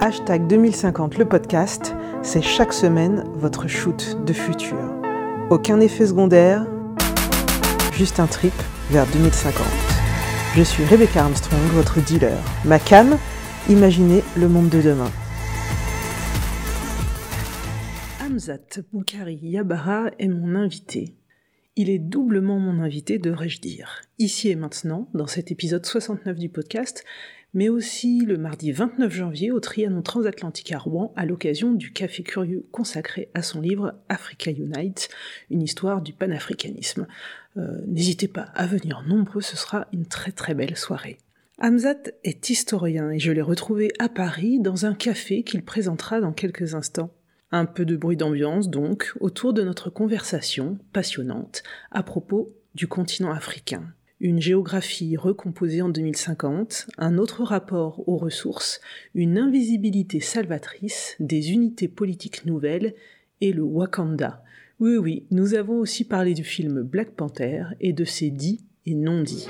Hashtag 2050 le podcast, c'est chaque semaine votre shoot de futur. Aucun effet secondaire, juste un trip vers 2050. Je suis Rebecca Armstrong, votre dealer. Ma cam, imaginez le monde de demain. Hamzat Boukari Yabara est mon invité. Il est doublement mon invité, devrais-je dire. Ici et maintenant, dans cet épisode 69 du podcast, mais aussi le mardi 29 janvier au Trianon Transatlantique à Rouen à l'occasion du Café Curieux consacré à son livre Africa Unite, une histoire du panafricanisme. Euh, n'hésitez pas à venir nombreux, ce sera une très très belle soirée. Hamzat est historien et je l'ai retrouvé à Paris dans un café qu'il présentera dans quelques instants. Un peu de bruit d'ambiance donc autour de notre conversation passionnante à propos du continent africain une géographie recomposée en 2050, un autre rapport aux ressources, une invisibilité salvatrice, des unités politiques nouvelles et le Wakanda. Oui, oui, nous avons aussi parlé du film Black Panther et de ses dits et non-dits.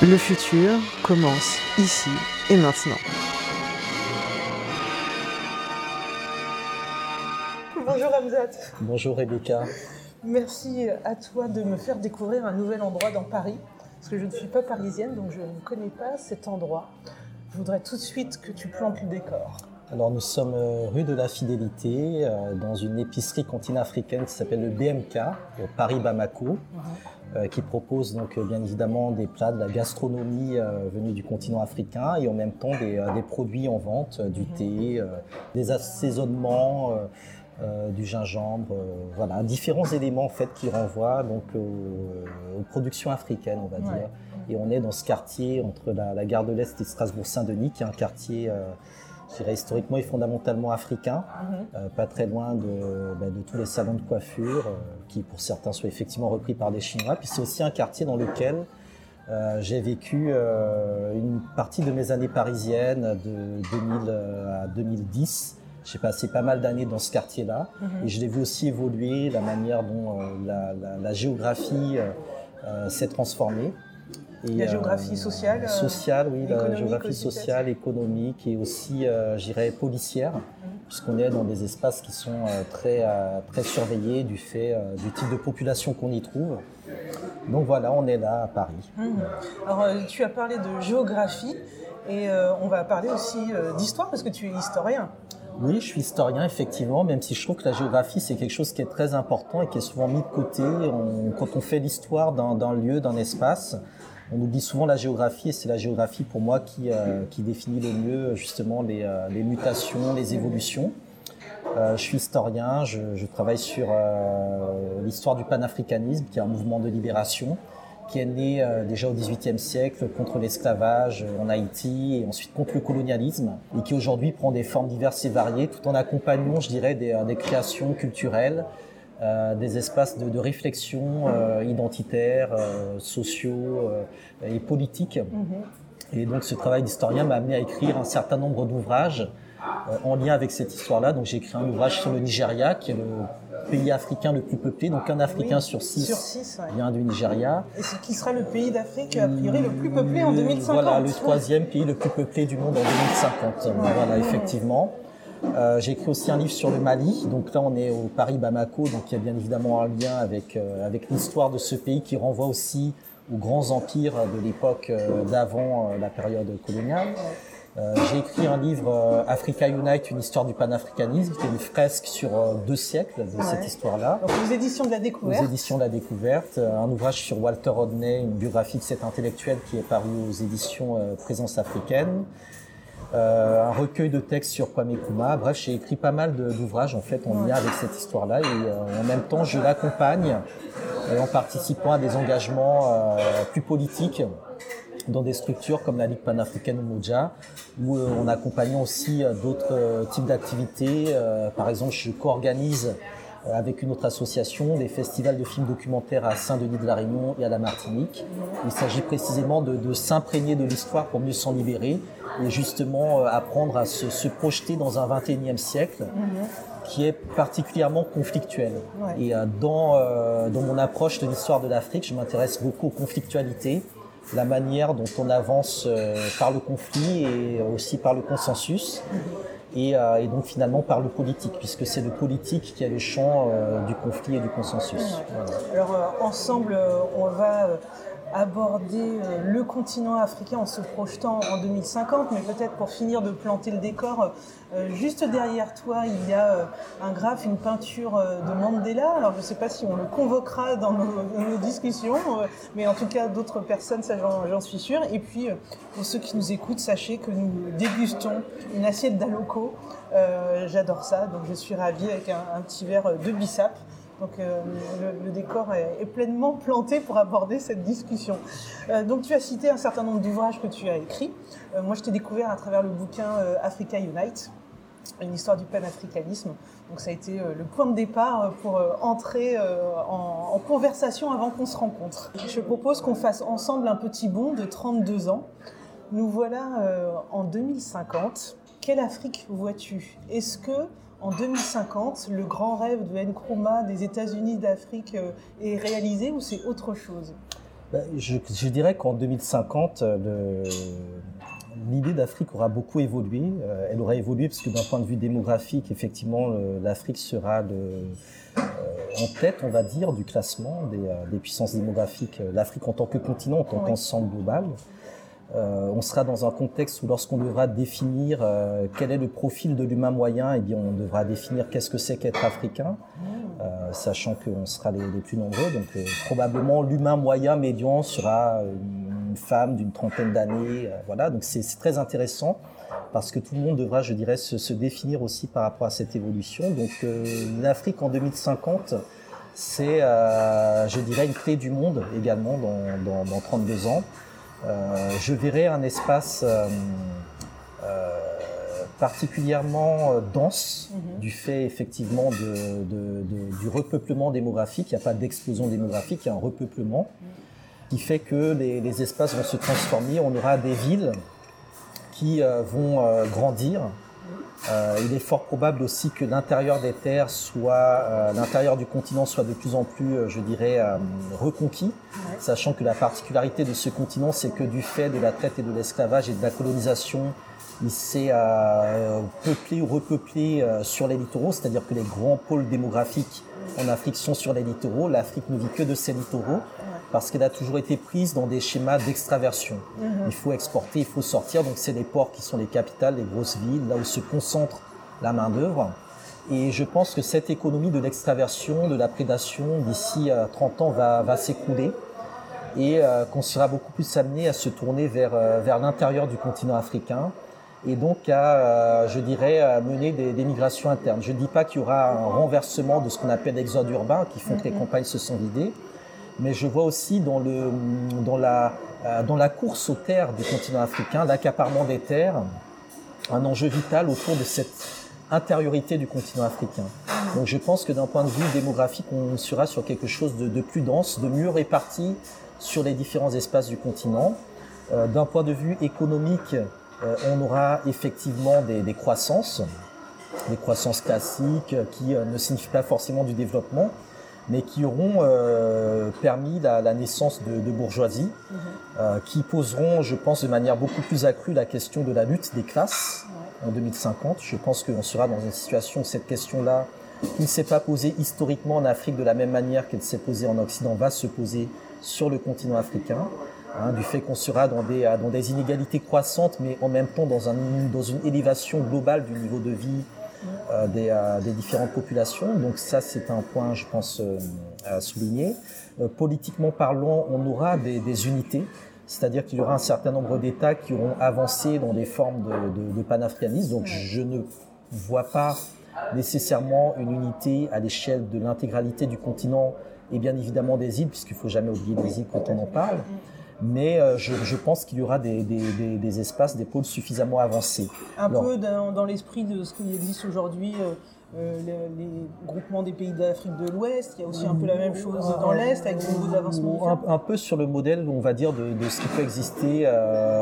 Le futur commence ici et maintenant. Bonjour Hamzat. Bonjour Rebecca. Merci à toi de me faire découvrir un nouvel endroit dans Paris, parce que je ne suis pas parisienne, donc je ne connais pas cet endroit. Je voudrais tout de suite que tu plantes le décor. Alors nous sommes euh, rue de la Fidélité, euh, dans une épicerie continent africaine qui s'appelle le BMK, Paris Bamako, euh, qui propose donc bien évidemment des plats de la gastronomie venue du continent africain et en même temps des, produits en vente, du mhm. thé, des assaisonnements. Euh, du gingembre, euh, voilà, différents éléments en fait qui renvoient donc aux, productions africaines, on va dire. Et on est dans ce quartier entre la, gare de l'Est et Strasbourg-Saint-Denis, qui est un quartier, euh, je dirais historiquement et fondamentalement africain, mhm. pas très loin bah, de, tous les salons de coiffure, qui pour certains sont effectivement repris par des Chinois. Puis c'est aussi un quartier dans lequel j'ai vécu une partie de mes années parisiennes de 2000 à 2010 j'ai passé pas mal d'années dans ce quartier-là mhm. et je l'ai vu aussi évoluer, la manière dont euh, la, géographie euh, euh, s'est transformée. la géographie sociale Sociale, oui, la géographie sociale, économique et aussi, j'irais, policière, mhm. puisqu'on est dans des espaces qui sont très, très surveillés du fait du type de population qu'on y trouve. Donc voilà, on est là à Paris. Mhm. Alors, tu as parlé de géographie et on va parler aussi d'histoire parce que tu es historien. Oui, je suis historien, effectivement, même si je trouve que la géographie, c'est quelque chose qui est très important et qui est souvent mis de côté. quand on fait l'histoire d'un lieu, d'un espace, on oublie souvent la géographie et c'est la géographie pour moi qui, euh, définit le mieux justement les, euh, les mutations, les évolutions. Euh, je suis historien, je, je travaille sur l'histoire du panafricanisme, qui est un mouvement de libération qui est né euh, déjà au XVIIIe siècle contre l'esclavage euh, en Haïti et ensuite contre le colonialisme et qui aujourd'hui prend des formes diverses et variées tout en accompagnant, je dirais, des, euh, créations culturelles, des espaces de, réflexion identitaire, sociaux et politiques. Mm-hmm. Et donc ce travail d'historien m'a amené à écrire un certain nombre d'ouvrages en lien avec cette histoire-là. Donc j'ai écrit un ouvrage sur le Nigeria, qui est le pays africain le plus peuplé, donc un Africain sur six, vient du Nigeria. Et ce qui sera le pays d'Afrique a priori le plus peuplé en 2050 Voilà, le troisième pays le plus peuplé du monde en 2050. Voilà, effectivement. Euh, j'ai écrit aussi un livre sur le Mali. Donc là, on est au Paris Bamako, donc il y a bien évidemment un lien avec euh, avec l'histoire de ce pays qui renvoie aussi aux grands empires de l'époque euh, d'avant la période coloniale. Euh, j'ai écrit un livre euh, Africa Unite, une histoire du panafricanisme, qui est une fresque sur euh, deux siècles de cette histoire-là. Donc aux éditions de la découverte. Aux éditions de la découverte, un ouvrage sur Walter Rodney, une biographie de cet intellectuel qui est paru aux éditions Présence africaine. un recueil de textes sur Kwame Kuma. Bref, j'ai écrit pas mal d'ouvrages en fait en lien avec cette histoire-là et en même temps je l'accompagne en participant à des engagements plus politiques dans des structures comme la Ligue panafricaine Moja, où euh, on accompagne aussi euh, d'autres euh, types d'activités. Par exemple, je co-organise avec une autre association des festivals de films documentaires à Saint-Denis de la Réunion et à la Martinique. Il s'agit précisément de, s'imprégner de l'histoire pour mieux s'en libérer et justement apprendre à se, projeter dans un 21e siècle qui est particulièrement conflictuel. Et dans, dans mon approche de l'histoire de l'Afrique, je m'intéresse beaucoup aux conflictualités la manière dont on avance euh, par le conflit et aussi par le consensus. Et, donc finalement par le politique, puisque c'est le politique qui a le champ du conflit et du consensus. Alors ensemble, on va aborder euh, le continent africain en se projetant en 2050, mais peut-être pour finir de planter le décor, euh, juste derrière toi, il y a euh, un graphe, une peinture de Mandela. Alors je ne sais pas si on le convoquera dans nos, discussions, mais en tout cas d'autres personnes, ça j'en suis sûre. Et puis pour ceux qui nous écoutent, sachez que nous dégustons une assiette d'Aloco. J'adore ça, donc je suis ravie avec un, un petit verre de bissap. Donc euh, le, décor est, pleinement planté pour aborder cette discussion. Euh, donc tu as cité un certain nombre d'ouvrages que tu as écrits. Euh, moi je t'ai découvert à travers le bouquin Africa Unite, une histoire du panafricanisme. Donc ça a été le point de départ pour entrer en, en, conversation avant qu'on se rencontre. Je propose qu'on fasse ensemble un petit bond de 32 ans. Nous voilà en 2050. Quelle Afrique vois-tu? Est-ce que en 2050, le grand rêve de Nkrumah des États-Unis d'Afrique euh, est réalisé ou c'est autre chose? Ben, je, dirais qu'en 2050, l'idée d'Afrique aura beaucoup évolué. Euh, elle aura évolué parce que d'un point de vue démographique, effectivement, l'Afrique sera euh, en tête, on va dire, du classement des, des puissances démographiques. L'Afrique en tant que continent, en tant qu'ensemble global. Euh, on sera dans un contexte où lorsqu'on devra définir euh, quel est le profil de l'humain moyen, eh bien on devra définir qu'est-ce que c'est qu'être africain, euh, sachant qu'on sera les, plus nombreux. Donc probablement l'humain moyen médian sera une femme d'une trentaine d'années. voilà, donc c'est très intéressant parce que tout le monde devra, je dirais, se, définir aussi par rapport à cette évolution. Donc l'Afrique en 2050, c'est, je dirais, une clé du monde également dans, dans 32 ans. Euh, je verrais un espace euh, euh, particulièrement dense mhm. du fait effectivement du repeuplement démographique. Il n'y a pas d'explosion démographique, il y a un repeuplement qui fait que les, espaces vont se transformer. On aura des villes qui vont grandir euh, il est fort probable aussi que l'intérieur des terres soit, euh, l'intérieur du continent soit de plus en plus, euh, je dirais, reconquis, sachant que la particularité de ce continent, c'est que du fait de la traite et de l'esclavage et de la colonisation, il s'est peuplé ou repeuplé sur les littoraux, c'est-à-dire que les grands pôles démographiques en Afrique sont sur les littoraux. L'Afrique ne vit que de ses littoraux parce qu'elle a toujours été prise dans des schémas d'extraversion. Mhm. Il faut exporter, il faut sortir. Donc c'est les ports qui sont les capitales, les grosses villes, là où se concentre la main d'œuvre. Et je pense que cette économie de l'extraversion, de la prédation, d'ici 30 euh, ans va, va s'écrouler et euh, qu'on sera beaucoup plus amené à se tourner vers, euh, vers l'intérieur du continent africain et donc à, je dirais, à mener des, des, migrations internes. Je ne dis pas qu'il y aura un renversement de ce qu'on appelle l'exode urbain qui font que les mhm. campagnes se sont vidées, mais je vois aussi dans, le, dans, la, euh, dans la course aux terres du continent africain, l'accaparement des terres, un enjeu vital autour de cette intériorité du continent africain. Donc je pense que d'un point de vue démographique, on sera sur quelque chose de, plus dense, de mieux réparti sur les différents espaces du continent. Euh, d'un point de vue économique, euh, on aura effectivement des, croissances, des croissances classiques qui ne signifient pas forcément du développement, mais qui auront euh, permis la, la, naissance de, de bourgeoisie, mhm. euh, qui poseront, je pense, de manière beaucoup plus accrue la question de la lutte des classes en 2050. Je pense qu'on sera dans une situation où cette question-là, qui ne s'est pas posée historiquement en Afrique de la même manière qu'elle s'est posée en Occident, va se poser sur le continent africain. Hein, du fait qu'on sera dans des, dans des inégalités croissantes, mais en même temps dans, un, dans une élévation globale du niveau de vie, euh, euh, des, différentes populations. Donc ça, c'est un point, je pense, euh, à souligner. politiquement parlant, on aura des, unités, c'est-à-dire qu'il y aura un certain nombre d'États qui auront avancé dans des formes de, panafricanisme. Donc je ne vois pas nécessairement une unité à l'échelle de l'intégralité du continent et bien évidemment des îles, puisqu'il faut jamais oublier les îles quand on en parle mais euh, je, pense qu'il y aura des, espaces, des pôles suffisamment avancés. Un peu dans, l'esprit de ce qui existe aujourd'hui. Euh, euh, les, groupements des pays d'Afrique de l'Ouest, il y a aussi un peu la même chose dans l'Est avec des niveaux d'avancement un, un, peu sur le modèle, on va dire, de, ce qui peut exister,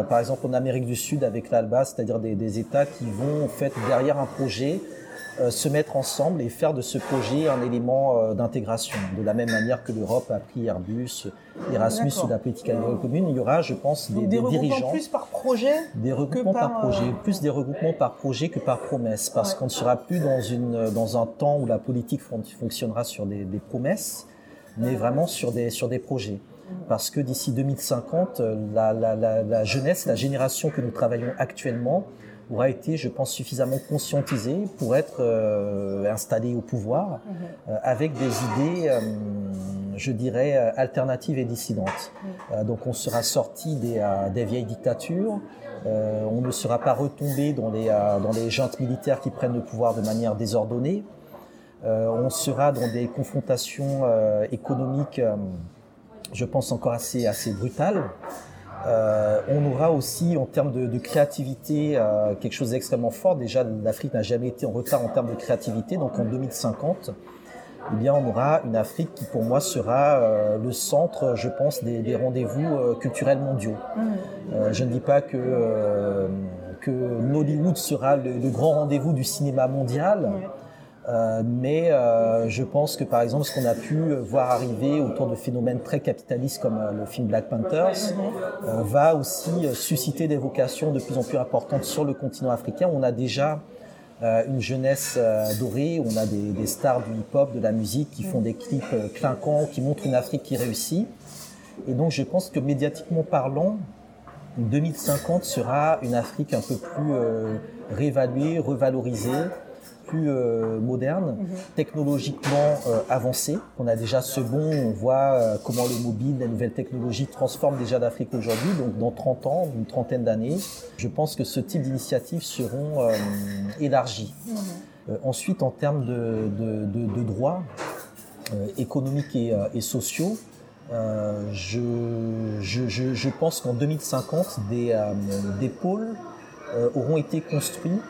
par exemple en Amérique du Sud avec l'ALBA, c'est-à-dire des, États qui vont en fait derrière un projet se mettre ensemble et faire de ce projet un élément d'intégration. De la même manière que l'Europe a pris Airbus, Erasmus ou la politique agricole commune, il y aura, je pense, des, des, des dirigeants. plus par projet Des regroupements par, projet, plus des regroupements par projet que par promesse, parce qu'on ne sera plus dans, une, dans un temps où la politique fonctionnera sur des, des promesses, mais vraiment sur des, sur des projets. Parce que d'ici 2050, la, la, la, la, jeunesse, la génération que nous travaillons actuellement, aura été, je pense, suffisamment conscientisée pour être euh, installée au pouvoir euh, avec des idées, euh, je dirais, alternatives et dissidentes. Euh, donc on sera sorti des, des vieilles dictatures, on ne sera pas retombé dans les, dans les juntes militaires qui prennent le pouvoir de manière désordonnée, on sera dans des confrontations économiques je pense encore assez, assez brutale. Euh, on aura aussi, en termes de, de créativité, euh, quelque chose d'extrêmement fort. Déjà, l'Afrique n'a jamais été en retard en termes de créativité. Donc, en 2050, eh bien, on aura une Afrique qui, pour moi, sera euh, le centre, je pense, des, des rendez-vous euh, culturels mondiaux. Euh, je ne dis pas que, que Nollywood sera le, le grand rendez-vous du cinéma mondial. Euh, mais euh, je pense que par exemple ce qu'on a pu voir arriver autour de phénomènes très capitalistes comme euh, le film Black Panthers va aussi susciter des vocations de plus en plus importantes sur le continent africain. On a déjà une jeunesse dorée, on a des, des stars du hip-hop, de la musique qui font des clips clinquants, qui montrent une Afrique qui réussit. Et donc je pense que médiatiquement parlant, 2050 sera une Afrique un peu plus réévaluée, revalorisée, plus euh, moderne, Mhm. technologiquement euh, avancé. On a déjà ce bon, on voit euh, comment le mobile, les nouvelles technologies transforment déjà l'Afrique aujourd'hui. Donc dans 30 ans, une trentaine d'années, je pense que ce type d'initiatives seront élargies. Euh, ensuite, en termes de, de, de, de droits économiques et, et sociaux, je, je, je, je pense qu'en 2050, des, des pôles auront été construits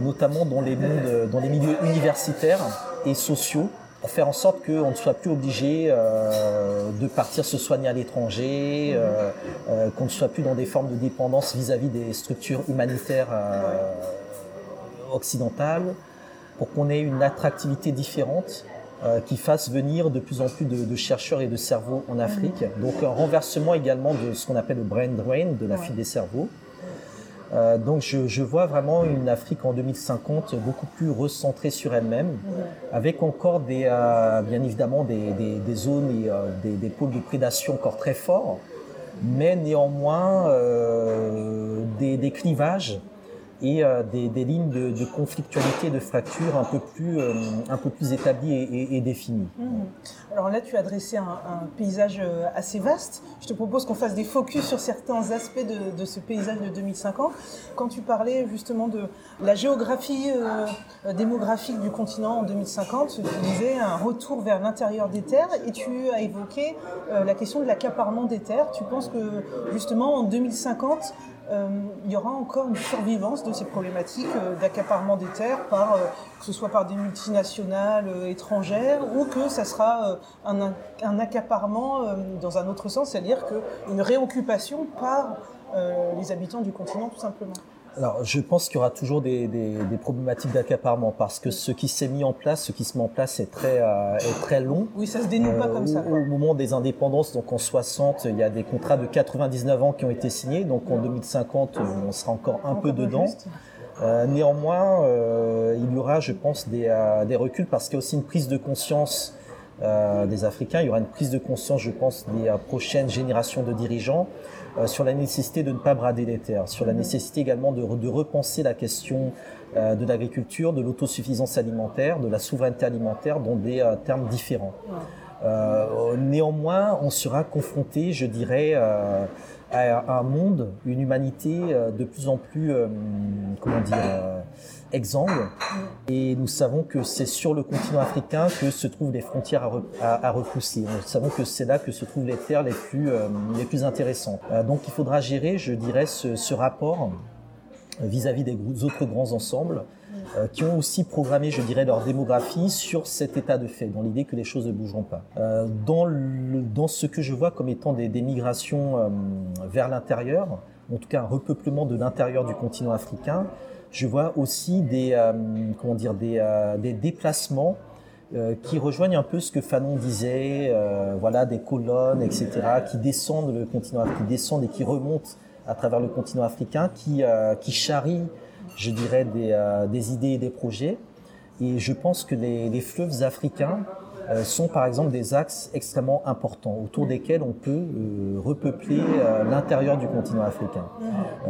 notamment dans les, mondes, dans les milieux universitaires et sociaux, pour faire en sorte qu'on ne soit plus obligé euh, de partir se soigner à l'étranger, euh, euh, qu'on ne soit plus dans des formes de dépendance vis-à-vis des structures humanitaires euh, occidentales, pour qu'on ait une attractivité différente euh, qui fasse venir de plus en plus de, de chercheurs et de cerveaux en Afrique. Donc un renversement également de ce qu'on appelle le brain drain, de la fuite des cerveaux. Euh, donc je, je, vois vraiment une Afrique en 2050 beaucoup plus recentrée sur elle-même, avec encore des, euh, bien évidemment des, des, des zones et euh, des, des, pôles de prédation encore très forts, mais néanmoins euh, des, des, clivages et euh, des, lignes de, conflictualité, de fracture un peu plus, euh, un peu plus établies et, définies. Mmh. Alors là, tu as dressé un, paysage euh, assez vaste. Je te propose qu'on fasse des focus sur certains aspects de, ce paysage de 2050. Quand tu parlais justement de la géographie démographique du continent en 2050, tu disais un retour vers l'intérieur des terres et tu as évoqué la question de l'accaparement des terres. Tu penses que justement en 2050, euh, il y aura encore une survivance de ces problématiques euh, d'accaparement des terres, par, euh, que ce soit par des multinationales euh, étrangères, ou que ça sera euh, un, accaparement euh, dans un autre sens, c'est-à-dire une réoccupation par les habitants du continent tout simplement. Alors, je pense qu'il y aura toujours des, des, des problématiques d'accaparement parce que ce qui s'est mis en place, ce qui se met en place est très, euh, est très long. Oui, ça se dénoue pas euh, comme ça. Au moment des indépendances, donc en 60, il y a des contrats de 99 ans qui ont été signés. Donc en 2050, on sera encore un encore peu dedans. Euh, néanmoins, euh, il y aura, je pense, des, euh, des reculs parce qu'il y a aussi une prise de conscience euh, des Africains. Il y aura une prise de conscience, je pense, des prochaines générations de dirigeants euh, sur la nécessité de ne pas brader les terres, sur la nécessité également de, de repenser la question euh, de l'agriculture, de l'autosuffisance alimentaire, de la souveraineté alimentaire dans des euh, termes différents. Euh, néanmoins, on sera confronté, je dirais, euh, à un monde, une humanité de plus en plus, comment dire, exsangue. Et nous savons que c'est sur le continent africain que se trouvent les frontières à, re, à, à repousser. Nous savons que c'est là que se trouvent les terres les plus, euh, les plus intéressantes. Euh, donc il faudra gérer, je dirais, ce, rapport vis-à-vis -vis des autres grands ensembles euh, qui ont aussi programmé, je dirais, leur démographie sur cet état de fait, dans l'idée que les choses ne bougeront pas. Euh, dans, dans ce que je vois comme étant des, migrations euh, vers l'intérieur, en tout cas un repeuplement de l'intérieur du continent africain, je vois aussi des, comment dire, des, des déplacements qui rejoignent un peu ce que Fanon disait, voilà, des colonnes, etc., qui descendent le continent, qui descendent et qui remontent à travers le continent africain, qui, qui charrient, je dirais, des, des idées et des projets. Et je pense que les, les fleuves africains euh, sont par exemple des axes extrêmement importants autour desquels on peut euh, repeupler euh, l'intérieur du continent africain.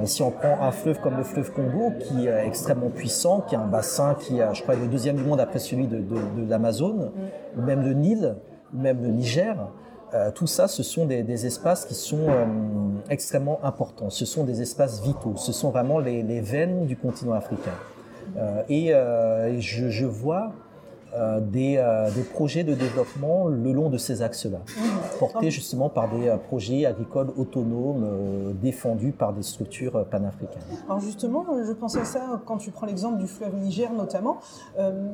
si on prend un fleuve comme le fleuve Congo, qui est extrêmement puissant, qui a un bassin qui a, je crois, le deuxième du monde après celui de, de, l'Amazone, ou même le Nil, ou même le Niger, euh, tout ça, ce sont des, espaces qui sont euh, extrêmement importants. Ce sont des espaces vitaux. Ce sont vraiment les, veines du continent africain. Euh, et, je, vois euh, des, euh, des, projets de développement le long de ces axes-là, portés justement par des euh, projets agricoles autonomes défendus par des structures panafricaines. Alors justement, je pensais à ça quand tu prends l'exemple du fleuve Niger notamment.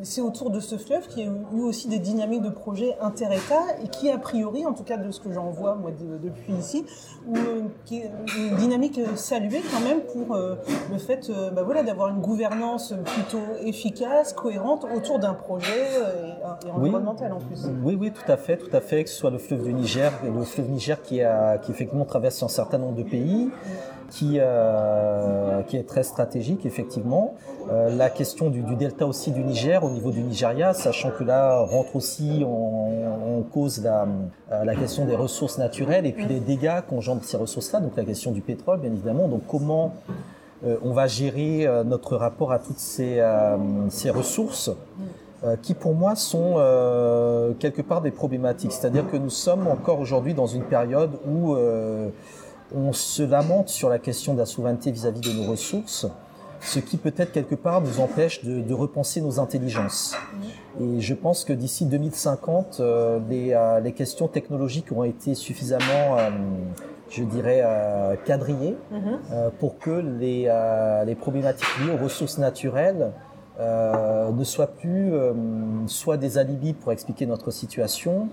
c'est autour de ce fleuve qu'il y a eu aussi des dynamiques de projets inter-État et qui, a priori, en tout cas de ce que j'en vois moi depuis ici, qui est une dynamique saluée quand même pour le fait bah voilà, d'avoir une gouvernance plutôt efficace, cohérente autour d'un projet et, environnementale en plus. Oui, oui, tout à fait, tout à fait, que ce soit le fleuve du Niger, le fleuve Niger qui, a, qui effectivement traverse un certain nombre de pays, qui, euh, qui est très stratégique effectivement. Euh, la question du, du, delta aussi du Niger au niveau du Nigeria, sachant que là rentre aussi en, en cause la, la, question des ressources naturelles et puis les dégâts qu'engendrent ces ressources-là, donc la question du pétrole bien évidemment. Donc comment euh, on va gérer euh, notre rapport à toutes ces, euh, ces ressources euh, qui pour moi sont euh, quelque part des problématiques. C'est-à-dire que nous sommes encore aujourd'hui dans une période où euh, on se lamente sur la question de la souveraineté vis-à-vis -vis de nos ressources, ce qui peut-être quelque part nous empêche de, de, repenser nos intelligences. Et je pense que d'ici 2050, euh, les, euh, les, questions technologiques auront été suffisamment, euh, je dirais, quadrillées mm -hmm. pour que les, les problématiques liées aux ressources naturelles euh, ne soient plus euh, soit des alibis pour expliquer notre situation,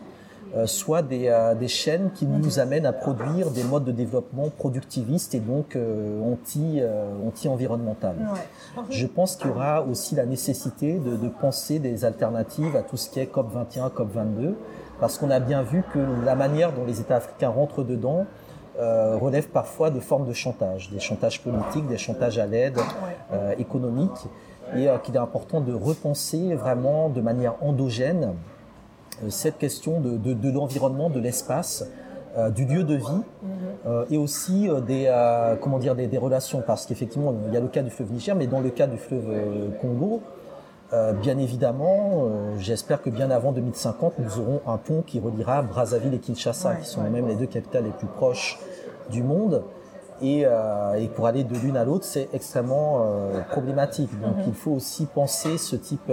euh, soit des, euh, des, chaînes qui nous amènent à produire des modes de développement productivistes et donc euh, anti, anti-environnemental. Ouais. Je pense qu'il y aura aussi la nécessité de, de, penser des alternatives à tout ce qui est COP21, COP22, parce qu'on a bien vu que la manière dont les États africains rentrent dedans euh, relève parfois de formes de chantage, des chantages politiques, des chantages à l'aide euh, économique, et euh, qu'il est important de repenser vraiment de manière endogène euh, cette question de, l'environnement, de l'espace, euh, du lieu de vie et aussi des comment dire des, des relations parce qu'effectivement il y a le cas du fleuve Niger mais dans le cas du fleuve Congo bien évidemment j'espère que bien avant 2050 nous aurons un pont qui reliera Brazzaville et Kinshasa ouais, qui sont ouais, même ouais. les deux capitales les plus proches du monde et, euh, et, pour aller de l'une à l'autre, c'est extrêmement euh, problématique. Donc, -hmm. il faut aussi penser ce type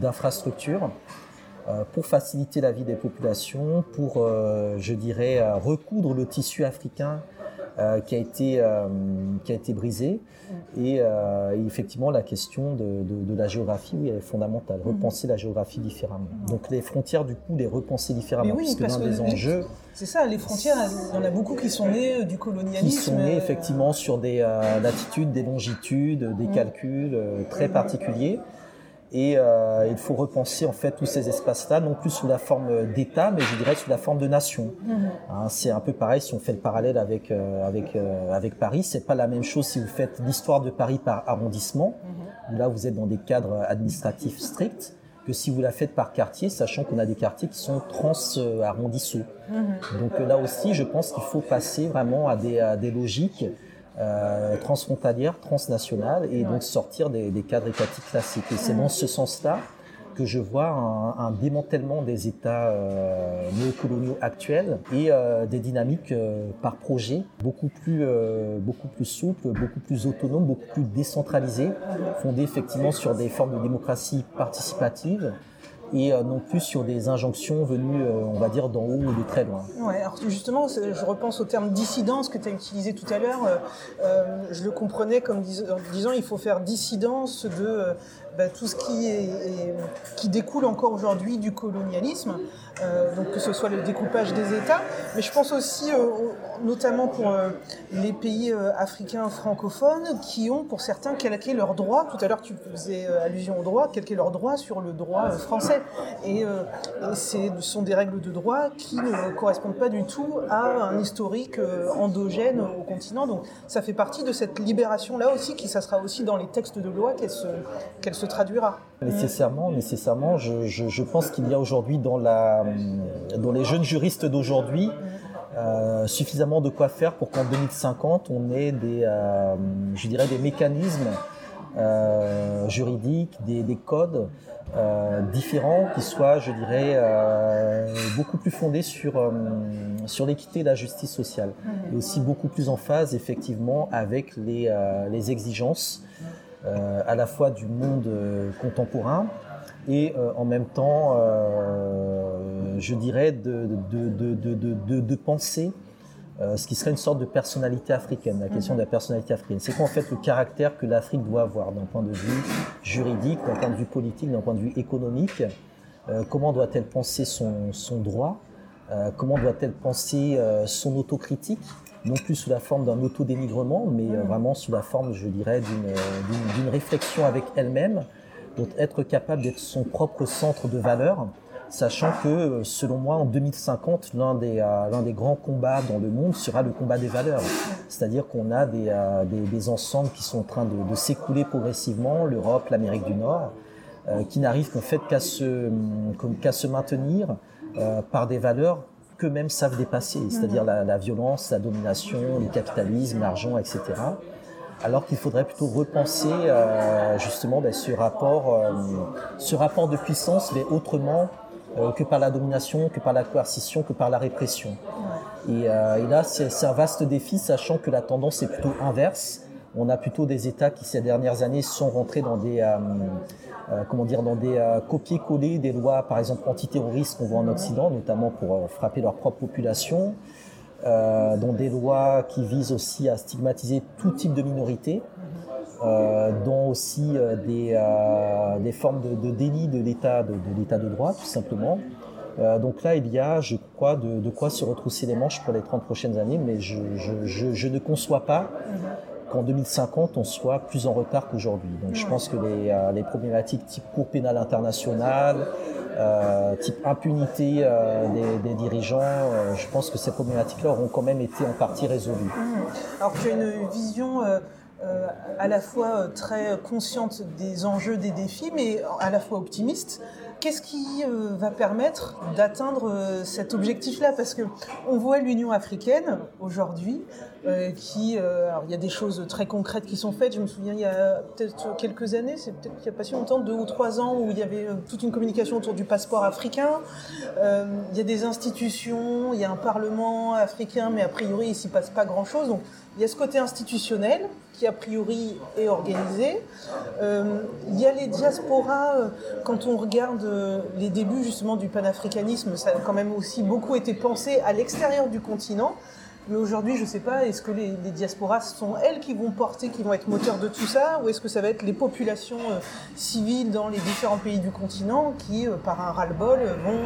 d'infrastructure de, de, euh, pour faciliter la vie des populations, pour, je dirais, recoudre le tissu africain euh, qui a été euh, qui a été brisé. Et, euh, et, effectivement la question de, de, de la géographie oui, est fondamentale. Mm-hmm. repenser la géographie différemment. Donc les frontières du coup les repenser différemment oui, puisque l'un des enjeux c'est ça les frontières il y en a beaucoup qui sont nées du colonialisme qui sont nées effectivement sur des latitudes des longitudes des mm. calculs très particuliers et euh, il faut repenser en fait tous ces espaces-là, non plus sous la forme d'État, mais je dirais sous la forme de nation. Mmh. Hein, c'est un peu pareil si on fait le parallèle avec euh, avec euh, avec Paris. C'est pas la même chose si vous faites l'histoire de Paris par arrondissement, mmh. où là vous êtes dans des cadres administratifs stricts, que si vous la faites par quartier, sachant qu'on a des quartiers qui sont trans-arrondissaux. Mmh. Donc là aussi, je pense qu'il faut passer vraiment à des, à des logiques euh, transfrontalière, transnationale, et donc sortir des, des cadres étatiques classiques. Et c'est dans ce sens-là que je vois un, un démantèlement des États euh, néocoloniaux actuels et euh, des dynamiques euh, par projet beaucoup plus, euh, beaucoup plus souples, beaucoup plus autonomes, beaucoup plus décentralisées, fondées effectivement sur des formes de démocratie participative et euh, non plus sur des injonctions venues, euh, on va dire, d'en haut ou de très loin. Ouais, alors justement, je repense au terme dissidence que tu as utilisé tout à l'heure. Euh, je le comprenais comme disant il faut faire dissidence de bah, tout ce qui, découle encore aujourd'hui du colonialisme, euh, donc que ce soit le découpage des États, mais je pense aussi euh, notamment pour euh, les pays africains francophones qui ont pour certains calqué leurs droits, tout à l'heure tu faisais allusion aux droits, calqué leurs droits sur le droit français. Et, ce sont des règles de droit qui ne correspondent pas du tout à un historique endogène au continent. Donc ça fait partie de cette libération-là aussi, qui ça sera aussi dans les textes de loi qu'elle se, se traduira. Nécessairement, nécessairement. Je, je, je pense qu'il y a aujourd'hui dans la euh, dans les jeunes juristes d'aujourd'hui euh, suffisamment de quoi faire pour qu'en 2050 on ait des, euh, je dirais, des mécanismes juridiques, des, codes différents qui soient, je dirais, beaucoup plus fondés sur sur l'équité et la justice sociale, et aussi beaucoup plus en phase effectivement avec les, les exigences à la fois du monde contemporain et en même temps je dirais, de, penser euh, ce qui serait une sorte de personnalité africaine, la question de la personnalité africaine. C'est quoi en fait le caractère que l'Afrique doit avoir d'un point de vue juridique, d'un point de vue politique, d'un point de vue économique? Euh, Comment doit-elle penser son, droit? Euh, Comment doit-elle penser son autocritique? Non plus sous la forme d'un autodénigrement, mais vraiment sous la forme, je dirais, d'une réflexion avec elle-même, doit être capable d'être son propre centre de valeur, sachant que, selon moi, en 2050, l'un des, euh, l'un des grands combats dans le monde sera le combat des valeurs. C'est-à-dire qu'on a des, euh, des, des, ensembles qui sont en train de, de s'écouler progressivement, l'Europe, l'Amérique du Nord, euh, qui n'arrivent qu'en fait qu'à se, qu'à se maintenir par des valeurs qu'eux-mêmes savent dépasser, c'est-à-dire la, la, violence, la domination, le capitalisme, l'argent, etc. Alors qu'il faudrait plutôt repenser justement ben, ce rapport, ce rapport de puissance, mais autrement euh, que par la domination, que par la coercition, que par la répression. Et, euh, et là, c'est un vaste défi, sachant que la tendance est plutôt inverse. On a plutôt des États qui ces dernières années sont rentrés dans des euh, euh comment dire dans des euh, copier-coller des lois, par exemple antiterroristes qu'on voit en Occident, notamment pour frapper leur propre population, dans des lois qui visent aussi à stigmatiser tout type de minorité. Euh, dont aussi euh, des, euh, des, formes de, de délit de l'état de, l'état de droit, tout simplement. donc là, il y a, je crois, de, quoi se retrousser les manches pour les 30 prochaines années, mais je ne conçois pas qu'en 2050, on soit plus en retard qu'aujourd'hui. Donc je pense que les, les problématiques type Cour pénale internationale, euh, type impunité euh, des, des, dirigeants, euh, je pense que ces problématiques-là auront quand même été en partie résolues. Mmh. Alors tu as une vision euh, à la fois euh, très consciente des enjeux, des défis, mais à la fois optimiste. Qu'est-ce qui euh, va permettre d'atteindre cet objectif-là? Parce que on voit l'Union africaine aujourd'hui, qui, alors il y a des choses très concrètes qui sont faites. Je me souviens il y a peut-être quelques années, c'est peut-être il n'y a pas si longtemps, deux ou trois ans, où il y avait toute une communication autour du passeport africain. il y a des institutions, il y a un parlement africain, mais a priori il s'y passe pas grand-chose. Donc il y a ce côté institutionnel qui a priori est organisé. Euh, il y a les diasporas, euh, quand on regarde euh, les débuts justement du panafricanisme, ça a quand même aussi beaucoup été pensé à l'extérieur du continent. Mais aujourd'hui, je ne sais pas, est-ce que les, les, diasporas sont elles qui vont porter, qui vont être moteurs de tout ça, ou est-ce que ça va être les populations euh, civiles dans les différents pays du continent qui, euh, par un ras-le-bol, vont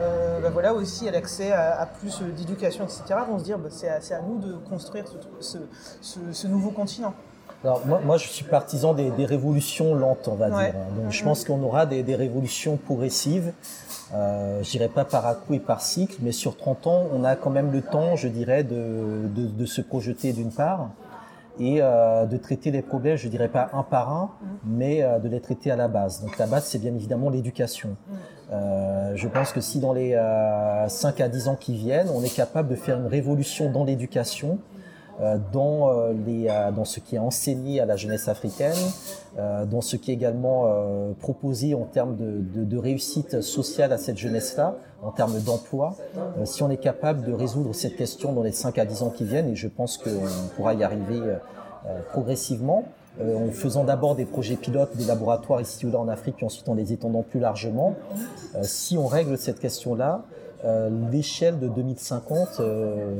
euh, bah voilà, aussi à l'accès à, à, plus d'éducation, etc., vont se dire bah, c'est à, à, nous de construire ce, ce, ce, ce nouveau continent alors moi, moi, je suis partisan des, des révolutions lentes, on va ouais. dire. Donc je pense qu'on aura des, des, révolutions progressives. Euh, je dirais pas par à coup et par cycle, mais sur 30 ans, on a quand même le temps, je dirais, de, de, de se projeter d'une part et euh, de traiter les problèmes, je dirais pas un par un, mais euh, de les traiter à la base. Donc la base, c'est bien évidemment l'éducation. Euh, je pense que si dans les 5 à 10 ans qui viennent, on est capable de faire une révolution dans l'éducation, euh, dans, euh, les, euh, dans ce qui est enseigné à la jeunesse africaine, dans ce qui est également proposé en termes de, de, réussite sociale à cette jeunesse-là, en termes d'emploi. si on est capable de résoudre cette question dans les 5 à 10 ans qui viennent, et je pense qu'on pourra y arriver progressivement, en faisant d'abord des projets pilotes, des laboratoires ici ou là en Afrique, et ensuite en les étendant plus largement. si on règle cette question-là, l'échelle de 2050,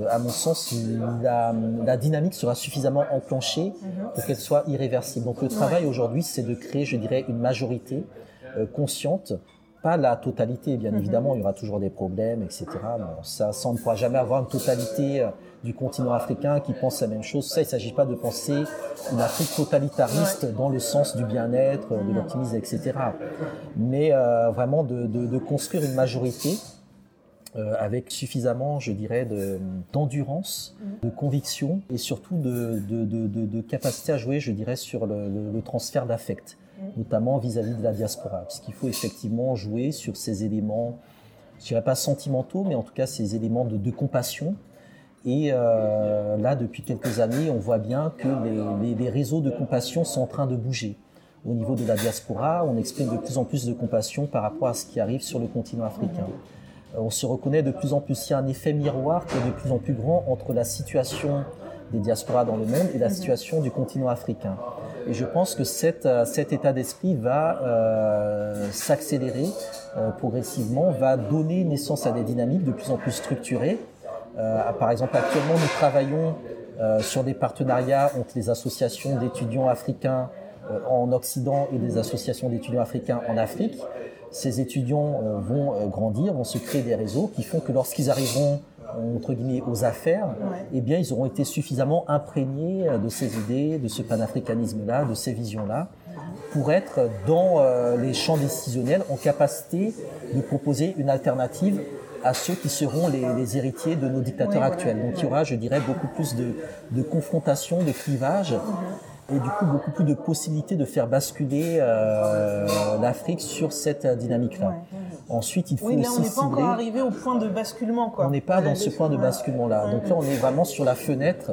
à mon sens, la, dynamique sera suffisamment enclenchée mhm. pour qu'elle soit irréversible. Donc le travail aujourd'hui, c'est de créer, je dirais, une majorité consciente pas la totalité, bien mhm. évidemment, il y aura toujours des problèmes, etc. ça, ça, on ne pourra jamais avoir une totalité du continent africain qui pense la même chose. Ça, il ne s'agit pas de penser une Afrique totalitariste dans le sens du bien-être, de l'optimisme, etc. Mais euh, vraiment de, de, construire une majorité euh, avec suffisamment, je dirais, d'endurance, de, conviction et surtout de, de, capacité à jouer, je dirais, sur le, le transfert d'affect, notamment vis-à-vis de la diaspora. Parce qu'il faut effectivement jouer sur ces éléments, je dirais pas sentimentaux, mais en tout cas ces éléments de, compassion et euh, là, depuis quelques années, on voit bien que les, réseaux de compassion sont en train de bouger. Au niveau de la diaspora, on exprime de plus en plus de compassion par rapport à ce qui arrive sur le continent africain. Euh, on se reconnaît de plus en plus, il y a un effet miroir qui est de plus en plus grand entre la situation des diasporas dans le monde et la situation du continent africain. Et je pense que cet, euh, cet état d'esprit va euh, s'accélérer euh, progressivement, va donner naissance à des dynamiques de plus en plus structurées euh, par exemple, actuellement, nous travaillons euh, sur des partenariats entre les associations d'étudiants africains euh, en Occident et des associations d'étudiants africains en Afrique. Ces étudiants vont grandir, vont se créer des réseaux qui font que lorsqu'ils arriveront entre guillemets aux affaires, eh bien ils auront été suffisamment imprégnés de ces idées, de ce panafricanisme-là, de ces visions-là, pour être dans les champs décisionnels en capacité de proposer une alternative à ceux qui seront les, héritiers de nos dictateurs actuels. Donc il y aura, je dirais, beaucoup plus de, de confrontation, de clivage. Et du coup, beaucoup plus de possibilités de faire basculer euh, l'Afrique sur cette dynamique-là. Ensuite, il faut oui, là, on n'est pas encore arrivé au point de basculement. Quoi. On n'est pas dans ce point de basculement-là. Donc là, on est vraiment sur la fenêtre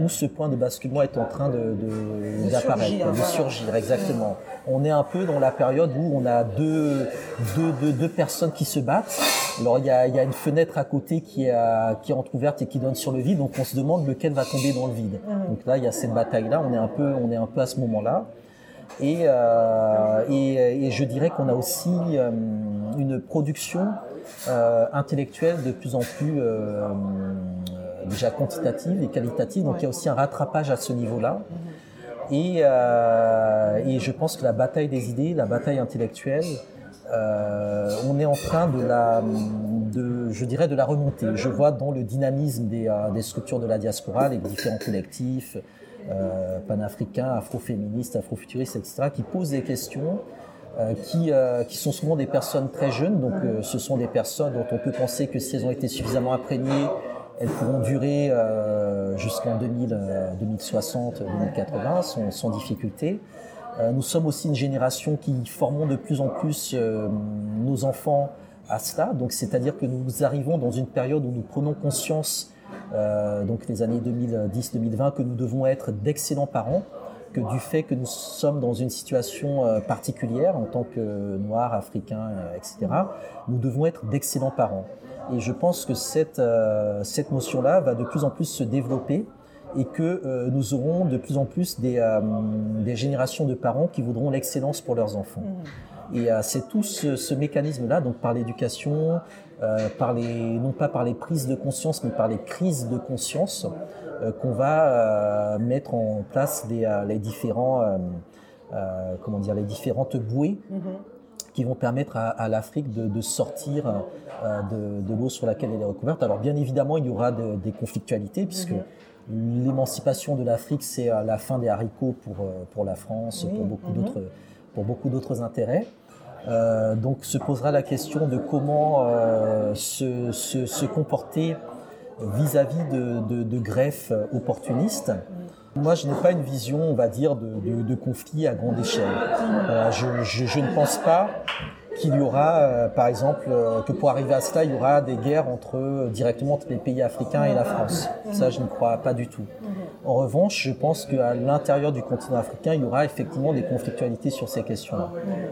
où ce point de basculement est en train d'apparaître, de, de, de, surgir, exactement. On est un peu dans la période où on a deux, deux, deux, personnes qui se battent. Alors il y a, y a une fenêtre à côté qui est, qui est entrouverte et qui donne sur le vide, donc on se demande lequel va tomber dans le vide. Donc là, il y a cette bataille-là, on est un peu, on est un peu à ce moment-là. Et, euh, et, je dirais qu'on a aussi euh, une production euh, intellectuelle de plus en plus déjà quantitative et qualitative. Donc il y a aussi un rattrapage à ce niveau-là. Et, je pense que la bataille des idées, la bataille intellectuelle, on est en train de la, je dirais, de la remonter. Je vois dans le dynamisme des, des structures de la diaspora, les différents collectifs euh, panafricains, afroféministes, afrofuturistes, etc., qui posent des questions euh, qui, euh, qui, sont souvent des personnes très jeunes. Donc, euh, ce sont des personnes dont on peut penser que si elles ont été suffisamment imprégnées, elles pourront durer jusqu'en 2060, 2080 sans, sans difficulté. nous sommes aussi une génération qui formons de plus en plus nos enfants à cela. Donc, c'est-à-dire que nous arrivons dans une période où nous prenons conscience, donc les années 2010-2020, que nous devons être d'excellents parents que du fait que nous sommes dans une situation euh, particulière en tant que Noirs, Africains, euh, etc., nous devons être d'excellents parents. Et je pense que cette, euh, cette notion-là va de plus en plus se développer et que nous aurons de plus en plus des, des générations de parents qui voudront l'excellence pour leurs enfants. Mmh. Et c'est tout ce, ce mécanisme-là, donc par l'éducation, par les, non pas par les prises de conscience, mais par les crises de conscience, euh, qu'on va euh, mettre en place les, euh, les différents, comment dire, les différentes bouées. Mhm. qui vont permettre à, l'Afrique de, sortir de, l'eau sur laquelle elle est recouverte. Alors bien évidemment, il y aura des conflictualités puisque mhm. l'émancipation de l'Afrique, c'est la fin des haricots pour, pour la France, pour beaucoup mhm. d'autres pour beaucoup d'autres intérêts. donc se posera la question de comment se, se, comporter vis-à-vis de, greffes opportunistes. Moi, je n'ai pas une vision, on va dire, de, conflit à grande échelle. je, je, ne pense pas qu'il y aura, euh, par exemple, euh, que pour arriver à cela, il y aura des guerres entre euh, directement entre les pays africains et la France. Ça, je ne crois pas du tout. En revanche, je pense qu'à l'intérieur du continent africain, il y aura effectivement des conflictualités sur ces questions-là.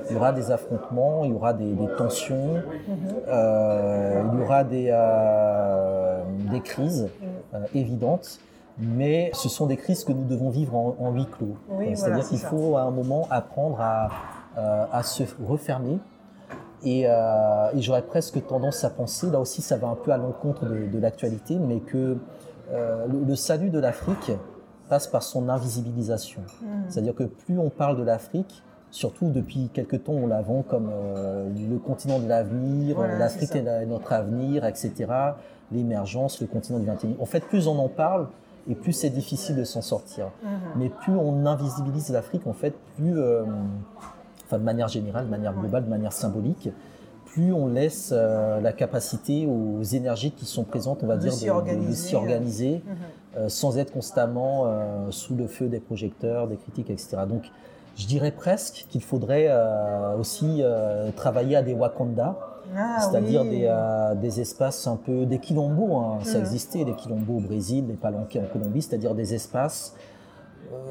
Il y aura des affrontements, il y aura des, des tensions, il y aura des, des crises évidentes mais ce sont des crises que nous devons vivre en, en huis clos. C'est-à-dire qu'il faut à un moment apprendre à, à se refermer Et, euh, et j'aurais presque tendance à penser, là aussi ça va un peu à l'encontre de, de l'actualité, mais que euh, le, le, salut de l'Afrique passe par son invisibilisation. Mmh. C'est-à-dire que plus on parle de l'Afrique, surtout depuis quelques temps, on la vend comme euh, le continent de l'avenir, voilà, l'Afrique est, est, notre avenir, etc. L'émergence, le continent du 21e. En fait, plus on en parle, et plus c'est difficile de s'en sortir. Mmh. Mais plus on invisibilise l'Afrique, en fait, plus, euh, enfin de manière générale, de manière globale, de manière symbolique, plus on laisse euh, la capacité aux énergies qui sont présentes, on va de dire, s'y de, s'y organiser euh, sans être constamment euh, sous le feu des projecteurs, des critiques, etc. Donc, je dirais presque qu'il faudrait aussi travailler à des Wakanda, ah, c'est-à-dire oui. des, des, espaces un peu des quilombos, hein. ça existait, des quilombos au Brésil, des palanquets en Colombie, c'est-à-dire des espaces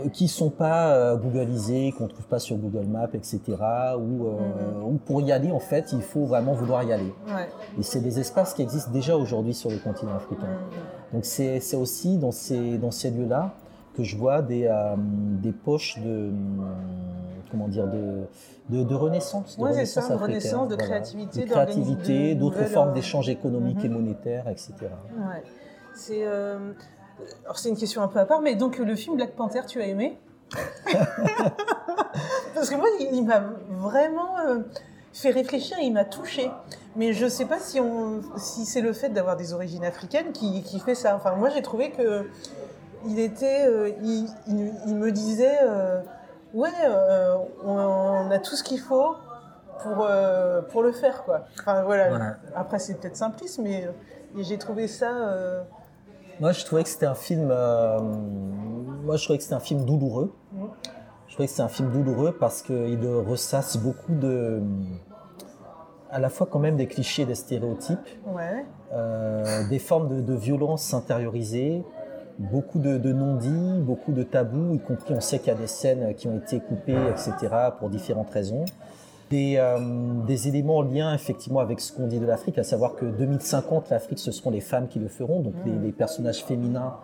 euh, qui sont pas euh, googlisés, qu'on trouve pas sur Google Maps, etc. Où, mmh. où, pour y aller, en fait, il faut vraiment vouloir y aller. Ouais. Et c'est des espaces qui existent déjà aujourd'hui sur le continent africain. Mmh. Donc c'est aussi dans ces, dans ces lieux-là que je vois des, euh, des poches de comment dire de, de, de renaissance, de ouais, renaissance, ça, de, renaissance de voilà. créativité, de créativité, d'autres formes euh... d'échanges économiques mm -hmm. et monétaires, etc. Ouais. C'est euh... alors c'est une question un peu à part, mais donc le film Black Panther, tu as aimé Parce que moi, il, il m'a vraiment euh, fait réfléchir, il m'a touché. Mais je sais pas si on, si c'est le fait d'avoir des origines africaines qui, qui fait ça. Enfin, moi, j'ai trouvé que il était, euh, il, il, il, me disait, euh, ouais, on, on, a tout ce qu'il faut pour pour le faire, quoi. Enfin voilà. voilà. Après, c'est peut-être simpliste, mais j'ai trouvé ça. Moi, je trouvais que c'était un film. euh, moi, je trouvais que c'était un film douloureux. Je trouvais que c'est un film douloureux parce qu'il ressasse beaucoup de à la fois quand même des clichés, des stéréotypes, ouais. euh, des formes de, de violence intériorisée, beaucoup de, de non-dits, beaucoup de tabous, y compris on sait qu'il y a des scènes qui ont été coupées, etc., pour différentes raisons. Des, euh, des éléments en lien effectivement avec ce qu'on dit de l'Afrique, à savoir que 2050, l'Afrique, ce seront les femmes qui le feront, donc mmh. les, les, personnages féminins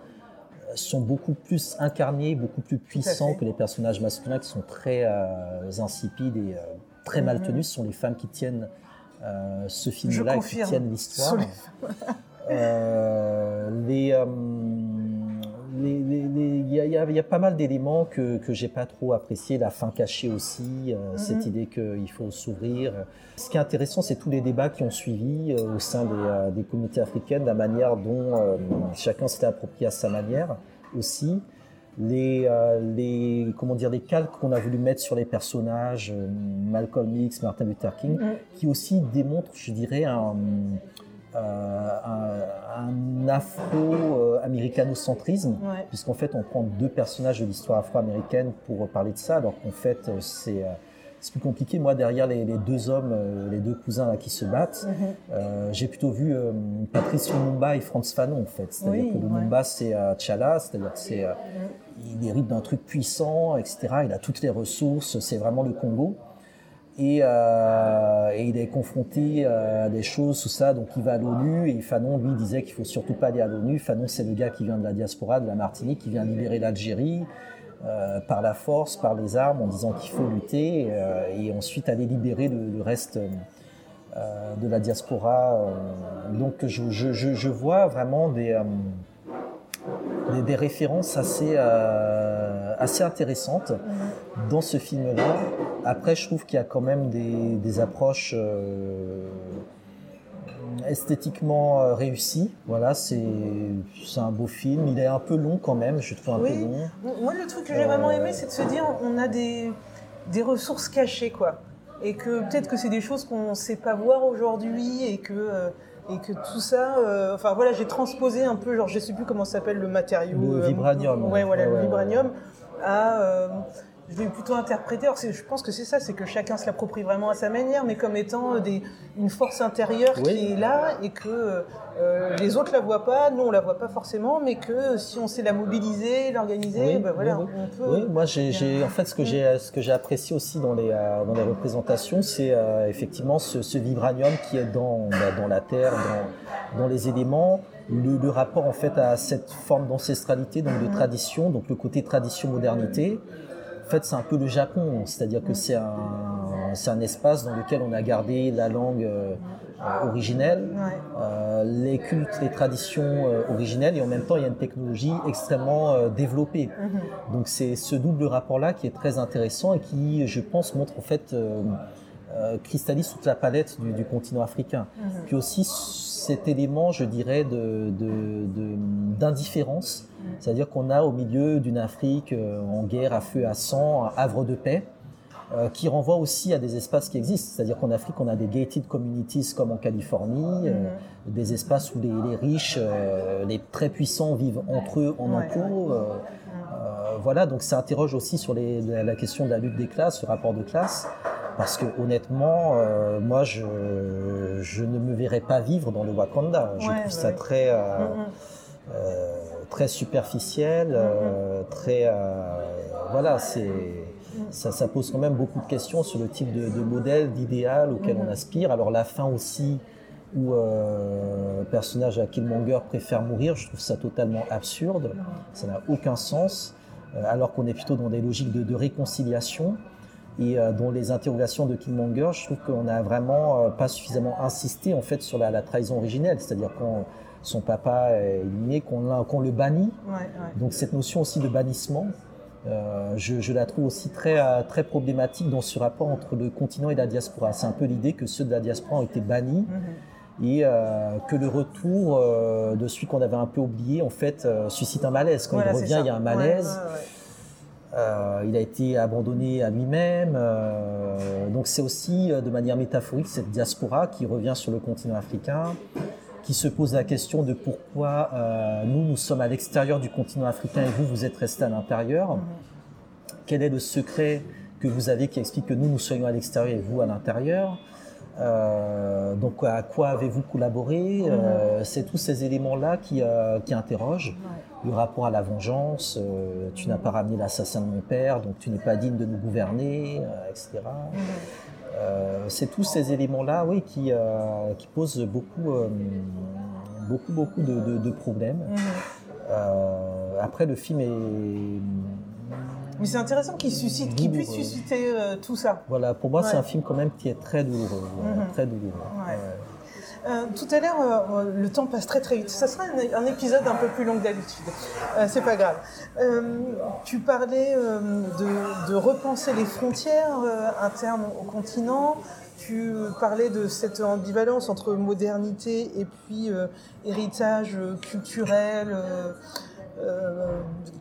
euh, sont beaucoup plus incarnés, beaucoup plus puissants que les personnages masculins qui sont très euh, insipides et euh, très mal tenus. Ce sont les femmes qui tiennent ce film-là qui tiennent l'histoire. Les, il y, y, y, a pas mal d'éléments que, que j'ai pas trop apprécié, la fin cachée aussi, euh, mm -hmm. cette idée qu'il faut s'ouvrir. Ce qui est intéressant, c'est tous les débats qui ont suivi euh, au sein des, euh, des, communautés africaines, la manière dont chacun s'était approprié à sa manière aussi. Les, les, comment dire, les calques qu'on a voulu mettre sur les personnages, Malcolm X, Martin Luther King, mm -hmm. qui aussi démontrent, je dirais, un, euh, un, un afro-américanocentrisme, ouais. puisqu'en fait on prend deux personnages de l'histoire afro-américaine pour parler de ça, alors qu'en fait c'est c'est plus compliqué. Moi, derrière les, les, deux hommes, euh, les deux cousins là, qui se battent, mm -hmm. euh, j'ai plutôt vu euh, Patrice Lumumba et Franz Fanon, en fait. C'est-à-dire oui, que Lumumba, ouais. c'est euh, Tchala, c'est-à-dire que c'est, il hérite d'un truc puissant, etc. Il a toutes les ressources, c'est vraiment le Congo. Et, euh, et, il est confronté à des choses, tout ça, donc il va à l'ONU, et Fanon, lui, disait qu'il faut surtout pas aller à l'ONU. Fanon, c'est le gars qui vient de la diaspora, de la Martinique, qui vient libérer l'Algérie, euh, par la force, par les armes, en disant qu'il faut lutter, euh, et ensuite aller libérer le, reste euh, de la diaspora. donc je, vois vraiment des, des, des références assez, assez intéressantes dans ce film-là. Après, je trouve qu'il y a quand même des, des approches esthétiquement euh, réussi. Voilà, c'est un beau film. Il est un peu long quand même, je trouve un oui. peu long. Moi, le truc que j'ai euh... vraiment aimé, c'est de se dire on a des, des ressources cachées, quoi. Et que peut-être que c'est des choses qu'on ne sait pas voir aujourd'hui et que. Euh, et que tout ça, euh, enfin voilà, j'ai transposé un peu, genre je sais plus comment s'appelle le matériau. Le vibranium. ouais, voilà, ouais, le vibranium à je vais plutôt interpréter, alors je pense que c'est ça, c'est que chacun se l'approprie vraiment à sa manière, mais comme étant des, une force intérieure oui. qui est là et que euh, les autres la voient pas, nous on la voit pas forcément, mais que si on sait la mobiliser, l'organiser, oui, ben voilà, oui, on peut. Oui, moi j'ai, en fait ce que j'ai, ce que j'ai apprécié aussi dans les euh, dans les représentations, c'est euh, effectivement ce, ce, vibranium qui est dans bah, dans la terre, dans, dans les éléments. Le, le, rapport en fait à cette forme d'ancestralité, donc de tradition, donc le côté tradition-modernité En fait, c'est un peu le Japon, c'est-à-dire que c'est un, c'est un espace dans lequel on a gardé la langue euh, originelle, euh, les cultes, les traditions euh, originelles, et en même temps, il y a une technologie extrêmement développée. Mm-hmm. Donc, c'est ce double rapport-là qui est très intéressant et qui, je pense, montre en fait cristallise toute la palette du, continent africain. Mm-hmm. Puis aussi cet élément, je dirais, d'indifférence, de, de, c'est-à-dire qu'on a au milieu d'une Afrique en guerre à feu à sang, un havre de paix, euh, qui renvoie aussi à des espaces qui existent. C'est-à-dire qu'en Afrique, on a des gated communities comme en Californie, euh, mhm. des espaces où les, riches, euh, les très puissants vivent entre eux en enclos. voilà, donc ça interroge aussi sur les, la, question de la lutte des classes, ce rapport de classe. Parce que honnêtement, moi, je, je, ne me verrais pas vivre dans le Wakanda. Je trouve ça très, mhm. très superficiel, mhm. très, voilà, c'est ça, pose quand même beaucoup de questions sur le type de, modèle, d'idéal auquel on aspire. Alors la fin aussi, où euh, un personnage à Killmonger préfère mourir, je trouve ça totalement absurde. Ça n'a aucun sens, euh, alors qu'on est plutôt dans des logiques de, réconciliation. Et euh, dans les interrogations de Killmonger, je trouve qu'on n'a vraiment pas suffisamment insisté en fait sur la, trahison originelle, c'est-à-dire quand son papa est éliminé, qu'on le bannit. Donc cette notion aussi de bannissement, euh, je, la trouve aussi très, euh, très problématique dans ce rapport entre le continent et la diaspora. C'est un peu l'idée que ceux de la diaspora ont été bannis mhm. et euh, que le retour de celui qu'on avait un peu oublié, en fait, suscite un malaise. Quand il revient, il y a un malaise. Il a été abandonné à lui-même. donc c'est aussi de manière métaphorique cette diaspora qui revient sur le continent africain, qui se pose la question de pourquoi euh, nous, nous sommes à l'extérieur du continent africain et vous, vous êtes resté à l'intérieur. Mhm. Quel est le secret que vous avez qui explique que nous, nous soyons à l'extérieur et vous à l'intérieur? Euh, donc à quoi avez-vous collaboré? Euh. C'est tous ces éléments-là qui, qui interrogent le rapport à la vengeance. tu n'as pas ramené l'assassin de mon père, donc tu n'es pas digne de nous gouverner, etc. Euh, c'est tous ces éléments-là, oui, qui, euh, qui posent beaucoup, euh, beaucoup, beaucoup de, problèmes. Après, le film est mais c'est intéressant qu'il suscite, qu'il puisse susciter tout ça. Voilà, pour moi, c'est un film quand même qui est très douloureux, mhm. très douloureux. Euh, tout à l'heure, euh, le temps passe très très vite. Ça sera un, épisode un peu plus long que d'habitude. Euh, c'est pas grave. tu parlais de, repenser les frontières internes au continent. Tu parlais de cette ambivalence entre modernité et puis héritage culturel.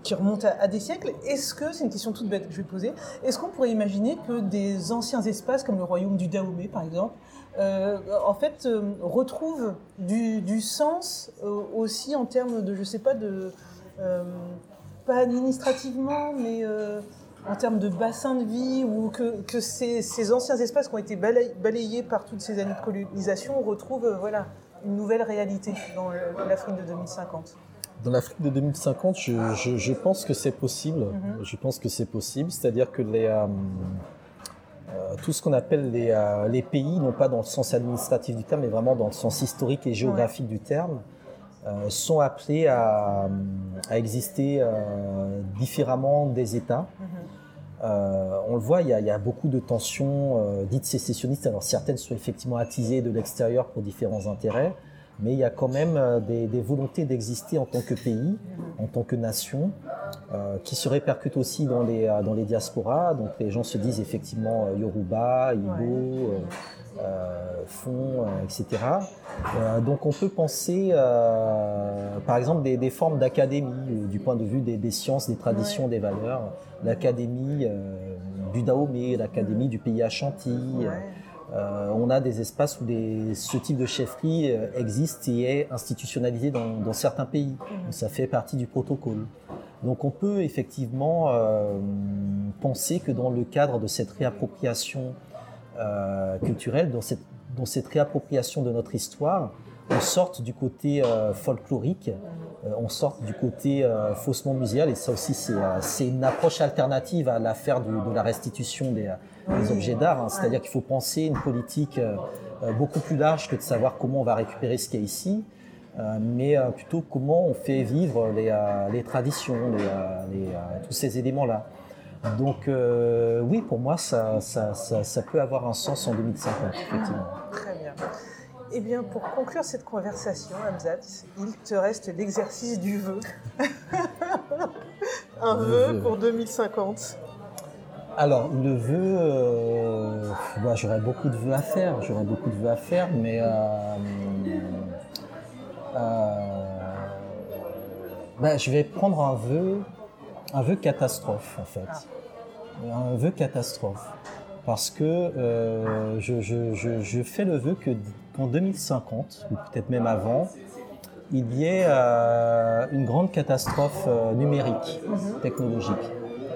Qui remonte à, des siècles. Est-ce que, c'est une question toute bête que je vais poser, est-ce qu'on pourrait imaginer que des anciens espaces comme le royaume du Dahomey par exemple, euh, en fait, euh, retrouve du, sens euh, aussi en termes de, je sais pas, de pas administrativement, mais en termes de bassin de vie, ou que, ces, anciens espaces qui ont été balayés par toutes ces années de colonisation retrouvent voilà, une nouvelle réalité dans l'Afrique de 2050 dans l'Afrique de 2050, je, pense que c'est possible. Mm-hmm. Je pense que c'est possible. C'est-à-dire que les, euh, tout ce qu'on appelle euh, les, pays, non pas dans le sens administratif du terme, mais vraiment dans le sens historique et géographique du terme, euh, sont appelés à, exister différemment des États. Mhm. on le voit, il y, a, il y a beaucoup de tensions dites sécessionnistes. Alors certaines sont effectivement attisées de l'extérieur pour différents intérêts, mais il y a quand même euh, des, volontés d'exister en tant que pays, en tant que nation, euh, qui se répercutent aussi dans les, euh, dans les diasporas. Donc les gens se disent effectivement Yoruba, Igbo, Fon, etc. donc on peut penser, par exemple, des, formes d'académie du point de vue des, sciences, des traditions, des valeurs. L'académie du Dahomey, l'académie du pays Ashanti. Euh, on a des espaces où ce type de chefferie euh, existe et est institutionnalisé dans, certains pays. Mhm. Ça fait partie du protocole. Donc on peut effectivement euh, penser que dans le cadre de cette réappropriation culturelle, dans cette, dans cette réappropriation de notre histoire, on sorte du côté folklorique, on sorte du côté faussement muséal, et ça aussi c'est une approche alternative à l'affaire de la restitution des, objets d'art. Hein. C'est-à-dire qu'il faut penser une politique euh, euh, beaucoup plus large que de savoir comment on va récupérer ce qu'il y a ici, euh, mais plutôt comment on fait vivre les, traditions, tous ces éléments-là. Donc euh, oui, pour moi, ça, ça, ça, peut avoir un sens en 2050, effectivement. Très bien. Eh bien, pour conclure cette conversation, Hamzat, il te reste l'exercice du vœu. un vœu pour 2050. Alors, le vœu, euh, bah, j'aurais beaucoup de vœux à faire, j'aurais beaucoup de vœux à faire, mais euh, bah, je vais prendre un vœu, un vœu catastrophe en fait, un vœu catastrophe, parce que euh, je, fais le vœu que qu'en 2050 ou peut-être même avant, il y ait euh, une grande catastrophe euh, numérique, mhm. technologique.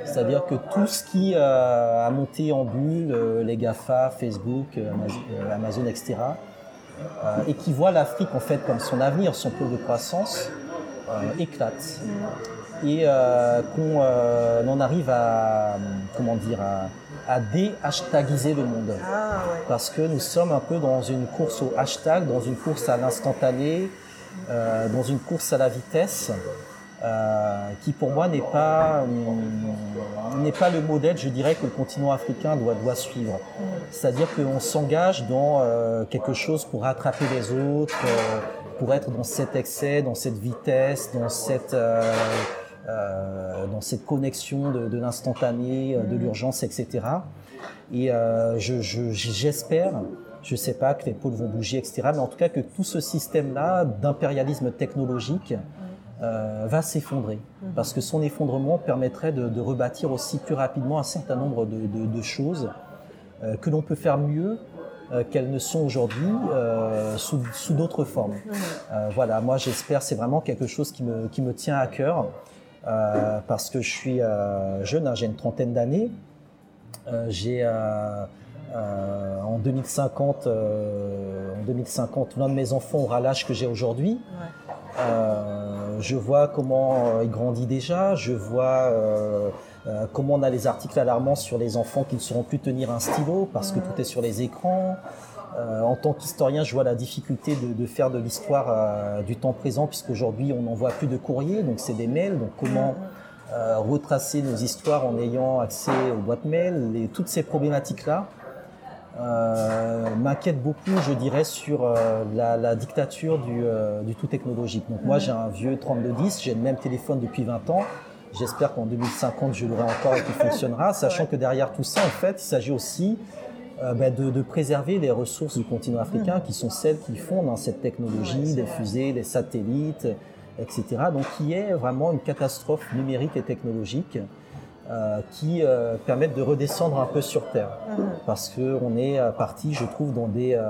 C'est-à-dire que tout ce qui a monté en bulle, les GAFA, Facebook, Amazon, etc., et qui voit l'Afrique en fait comme son avenir, son pôle de croissance, euh, éclate et euh, qu'on euh, en arrive à comment dire à, dé-hashtagiser le monde. Ah, Parce que nous sommes un peu dans une course au hashtag, dans une course à l'instantané, dans une course à la vitesse. qui pour moi n'est pas n'est pas le modèle, je dirais, que le continent africain doit doit suivre. C'est-à-dire qu'on s'engage dans quelque chose pour rattraper les autres, pour être dans cet excès, dans cette vitesse, dans cette, euh, euh, dans cette connexion de, l'instantané, euh, de mm. l'urgence, etc. Et j'espère, je ne sais pas que les pôles vont bouger, etc. Mais en tout cas que tout ce système-là d'impérialisme technologique va s'effondrer. Mm. Parce que son effondrement permettrait de, rebâtir aussi plus rapidement un certain nombre de, de choses que l'on peut faire mieux euh, qu'elles ne sont aujourd'hui euh, sous, sous d'autres formes. Euh, voilà, moi j'espère, c'est vraiment quelque chose qui me, qui me tient à cœur, parce que je suis jeune, hein, j'ai une trentaine d'années. j'ai en 2050, en 2050, l'un de mes enfants aura l'âge que j'ai aujourd'hui. je vois comment il grandit déjà, je vois euh, comment on a les articles alarmants sur les enfants qui ne sauront plus tenir un stylo parce que tout est sur les écrans. Euh, en tant qu'historien, je vois la difficulté de, faire de l'histoire euh, du temps présent, puisqu'aujourd'hui on n'envoie plus de courrier, donc c'est des mails. Donc comment retracer nos histoires en ayant accès aux boîtes mails et toutes ces problématiques-là m'inquiètent beaucoup, je dirais, sur la, dictature du, du, tout technologique. Donc moi j'ai un vieux 3210, j'ai le même téléphone depuis 20 ans. J'espère qu'en 2050, je l'aurai encore et qu'il fonctionnera, sachant que derrière tout ça, en fait, il s'agit aussi euh, ben, de, préserver les ressources du continent africain, qui sont celles qui font dans cette technologie, des fusées, des satellites, etc. Donc, qui est vraiment une catastrophe numérique et technologique. Euh, qui euh, permettent de redescendre un peu sur Terre. Parce qu'on est parti, je trouve, dans des,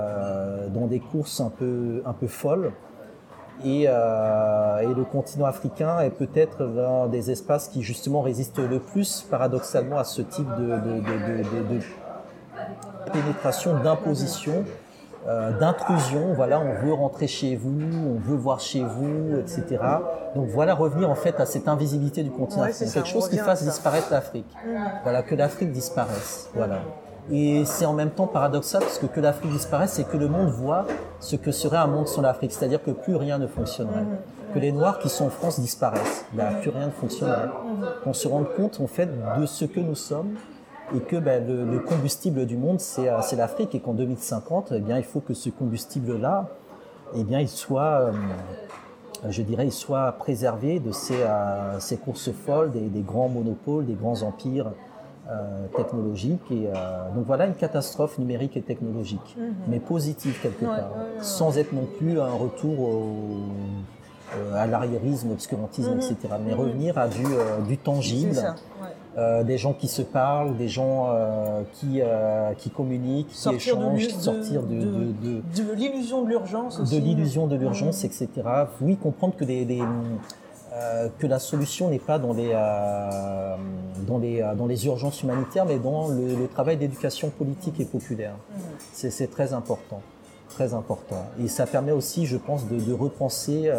dans des courses un peu, un peu folles, euh, et, le continent africain est peut-être l'un des espaces qui justement résiste le plus paradoxalement à ce type de, pénétration, d'imposition, euh, d'intrusion. Voilà, on veut rentrer chez vous, on veut voir chez vous, etc. Donc voilà, revenir en fait à cette invisibilité du continent africain, quelque chose qui fasse disparaître l'Afrique. Voilà, que l'Afrique disparaisse. Voilà. Et c'est en même temps paradoxal parce que que l'Afrique disparaisse, c'est que le monde voit ce que serait un monde sans l'Afrique. C'est-à-dire que plus rien ne fonctionnerait. Que les Noirs qui sont en France disparaissent. Ben, plus rien ne fonctionnerait. Qu'on se rende compte, en fait, de ce que nous sommes et que ben, le, combustible du monde, euh, c'est l'Afrique et qu'en 2050, eh bien, il faut que ce combustible-là, eh bien, il soit, euh, je dirais, il soit préservé de ces, euh, ces courses folles des, des, grands monopoles, des grands empires euh, technologique. Et, euh, donc voilà une catastrophe numérique et technologique, mhm. mais positive quelque part, sans être non plus un retour euh, à l'arriérisme, obscurantisme, mhm. etc. Mais mhm. revenir à du, du tangible. Des gens qui se parlent, des gens qui, qui communiquent, qui échangent, sortir de, de, de, l'illusion de l'urgence De l'illusion de l'urgence, etc. Oui, comprendre que des, euh, que la solution n'est pas dans les, euh, dans, les, euh, dans les urgences humanitaires, mais dans le, travail d'éducation politique et populaire. Mmh. C'est très important, très important. Et ça permet aussi, je pense, de, repenser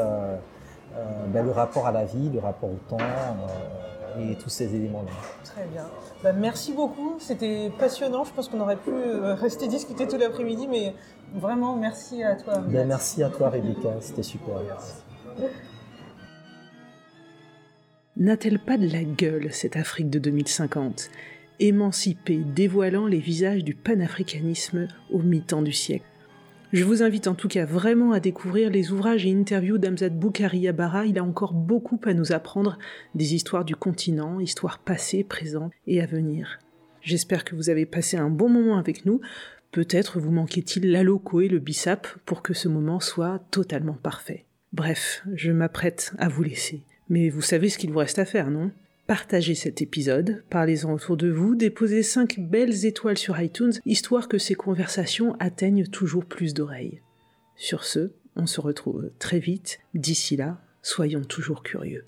ben, le rapport à la vie, le rapport au temps et tous ces éléments-là. Très bien. Ben, merci beaucoup, c'était passionnant. Je pense qu'on aurait pu rester discuter tout l'après-midi, mais vraiment merci à toi. Ben, merci à toi, Rebecca, c'était super. Merci. N'a-t-elle pas de la gueule, cette Afrique de 2050 Émancipée, dévoilant les visages du panafricanisme au mi-temps du siècle? Je vous invite en tout cas vraiment à découvrir les ouvrages et interviews d'Amzad Boukari Yabara. Il a encore beaucoup à nous apprendre des histoires du continent, histoires passées, présentes et à venir. J'espère que vous avez passé un bon moment avec nous. Peut-être vous manquait-il l'aloco et le bissap pour que ce moment soit totalement parfait. Bref, je m'apprête à vous laisser. Mais vous savez ce qu'il vous reste à faire, non? Partagez cet épisode, parlez-en autour de vous, déposez 5 belles étoiles sur iTunes, histoire que ces conversations atteignent toujours plus d'oreilles. Sur ce, on se retrouve très vite. D'ici là, soyons toujours curieux.